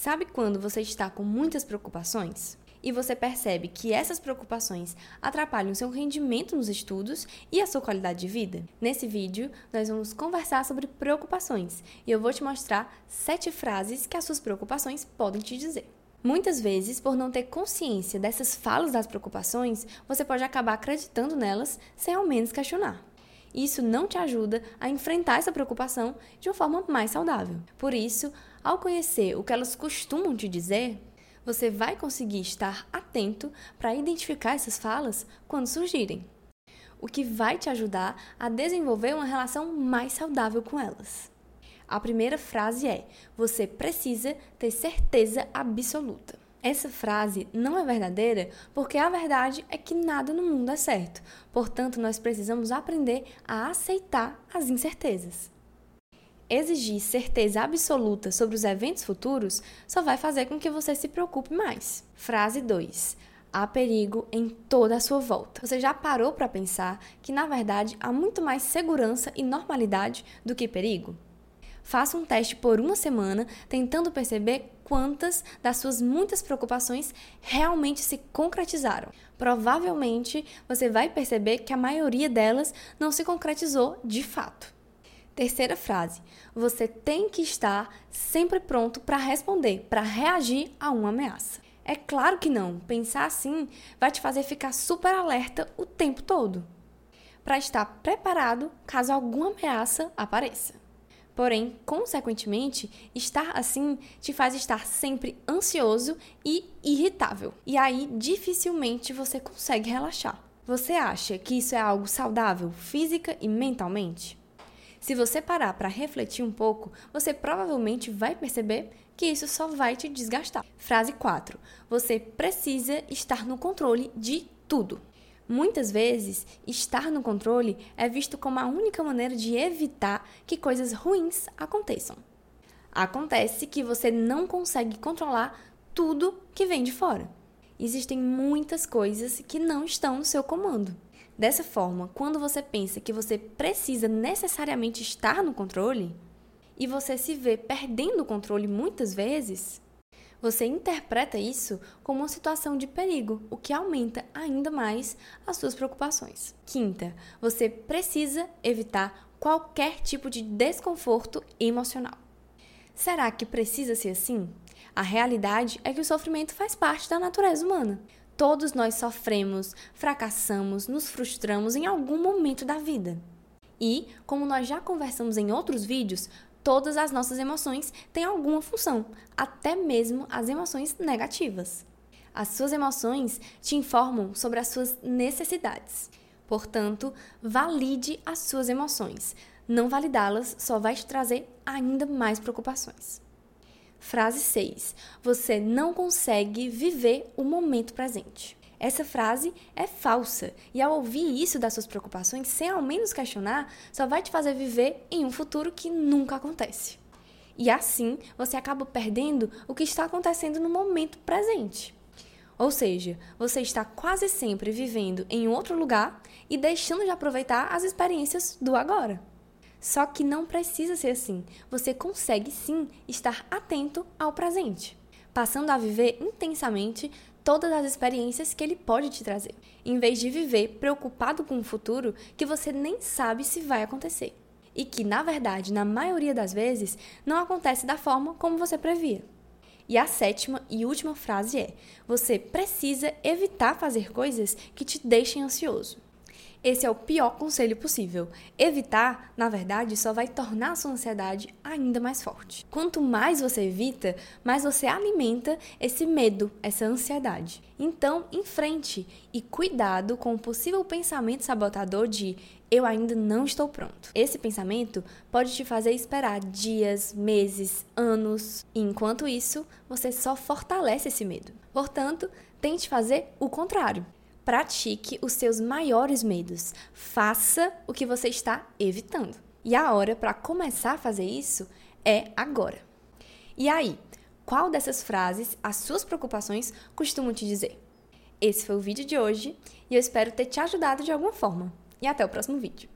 Sabe quando você está com muitas preocupações? E você percebe que essas preocupações atrapalham seu rendimento nos estudos e a sua qualidade de vida? Nesse vídeo, nós vamos conversar sobre preocupações e eu vou te mostrar sete frases que as suas preocupações podem te dizer. Muitas vezes, por não ter consciência dessas falas das preocupações, você pode acabar acreditando nelas sem ao menos questionar. Isso não te ajuda a enfrentar essa preocupação de uma forma mais saudável. Por isso, ao conhecer o que elas costumam te dizer, você vai conseguir estar atento para identificar essas falas quando surgirem, o que vai te ajudar a desenvolver uma relação mais saudável com elas. A primeira frase é: você precisa ter certeza absoluta. Essa frase não é verdadeira porque a verdade é que nada no mundo é certo. Portanto, nós precisamos aprender a aceitar as incertezas. Exigir certeza absoluta sobre os eventos futuros só vai fazer com que você se preocupe mais. Frase 2. Há perigo em toda a sua volta. Você já parou para pensar que, na verdade, há muito mais segurança e normalidade do que perigo? Faça um teste por uma semana, tentando perceber quantas das suas muitas preocupações realmente se concretizaram. Provavelmente você vai perceber que a maioria delas não se concretizou de fato. Terceira frase: você tem que estar sempre pronto para responder, para reagir a uma ameaça. É claro que não. Pensar assim vai te fazer ficar super alerta o tempo todo, para estar preparado caso alguma ameaça apareça. Porém, consequentemente, estar assim te faz estar sempre ansioso e irritável. E aí dificilmente você consegue relaxar. Você acha que isso é algo saudável física e mentalmente? Se você parar para refletir um pouco, você provavelmente vai perceber que isso só vai te desgastar. Frase 4. Você precisa estar no controle de tudo. Muitas vezes, estar no controle é visto como a única maneira de evitar que coisas ruins aconteçam. Acontece que você não consegue controlar tudo que vem de fora. Existem muitas coisas que não estão no seu comando. Dessa forma, quando você pensa que você precisa necessariamente estar no controle e você se vê perdendo o controle muitas vezes, você interpreta isso como uma situação de perigo, o que aumenta ainda mais as suas preocupações. Quinta, você precisa evitar qualquer tipo de desconforto emocional. Será que precisa ser assim? A realidade é que o sofrimento faz parte da natureza humana. Todos nós sofremos, fracassamos, nos frustramos em algum momento da vida. E, como nós já conversamos em outros vídeos, todas as nossas emoções têm alguma função, até mesmo as emoções negativas. As suas emoções te informam sobre as suas necessidades. Portanto, valide as suas emoções. Não validá-las só vai te trazer ainda mais preocupações. Frase 6. Você não consegue viver o momento presente. Essa frase é falsa e ao ouvir isso das suas preocupações, sem ao menos questionar, só vai te fazer viver em um futuro que nunca acontece. E assim você acaba perdendo o que está acontecendo no momento presente. Ou seja, você está quase sempre vivendo em outro lugar e deixando de aproveitar as experiências do agora. Só que não precisa ser assim. Você consegue sim estar atento ao presente, passando a viver intensamente todas as experiências que ele pode te trazer, em vez de viver preocupado com o futuro que você nem sabe se vai acontecer. E que, na verdade, na maioria das vezes, não acontece da forma como você previa. E a sétima e última frase é: você precisa evitar fazer coisas que te deixem ansioso. Esse é o pior conselho possível. Evitar, na verdade, só vai tornar a sua ansiedade ainda mais forte. Quanto mais você evita, mais você alimenta esse medo, essa ansiedade. Então, enfrente e cuidado com o possível pensamento sabotador de eu ainda não estou pronto. Esse pensamento pode te fazer esperar dias, meses, anos, e enquanto isso, você só fortalece esse medo. Portanto, tente fazer o contrário. Pratique os seus maiores medos. Faça o que você está evitando. E a hora para começar a fazer isso é agora. E aí, qual dessas frases as suas preocupações costumam te dizer? Esse foi o vídeo de hoje e eu espero ter te ajudado de alguma forma. E até o próximo vídeo.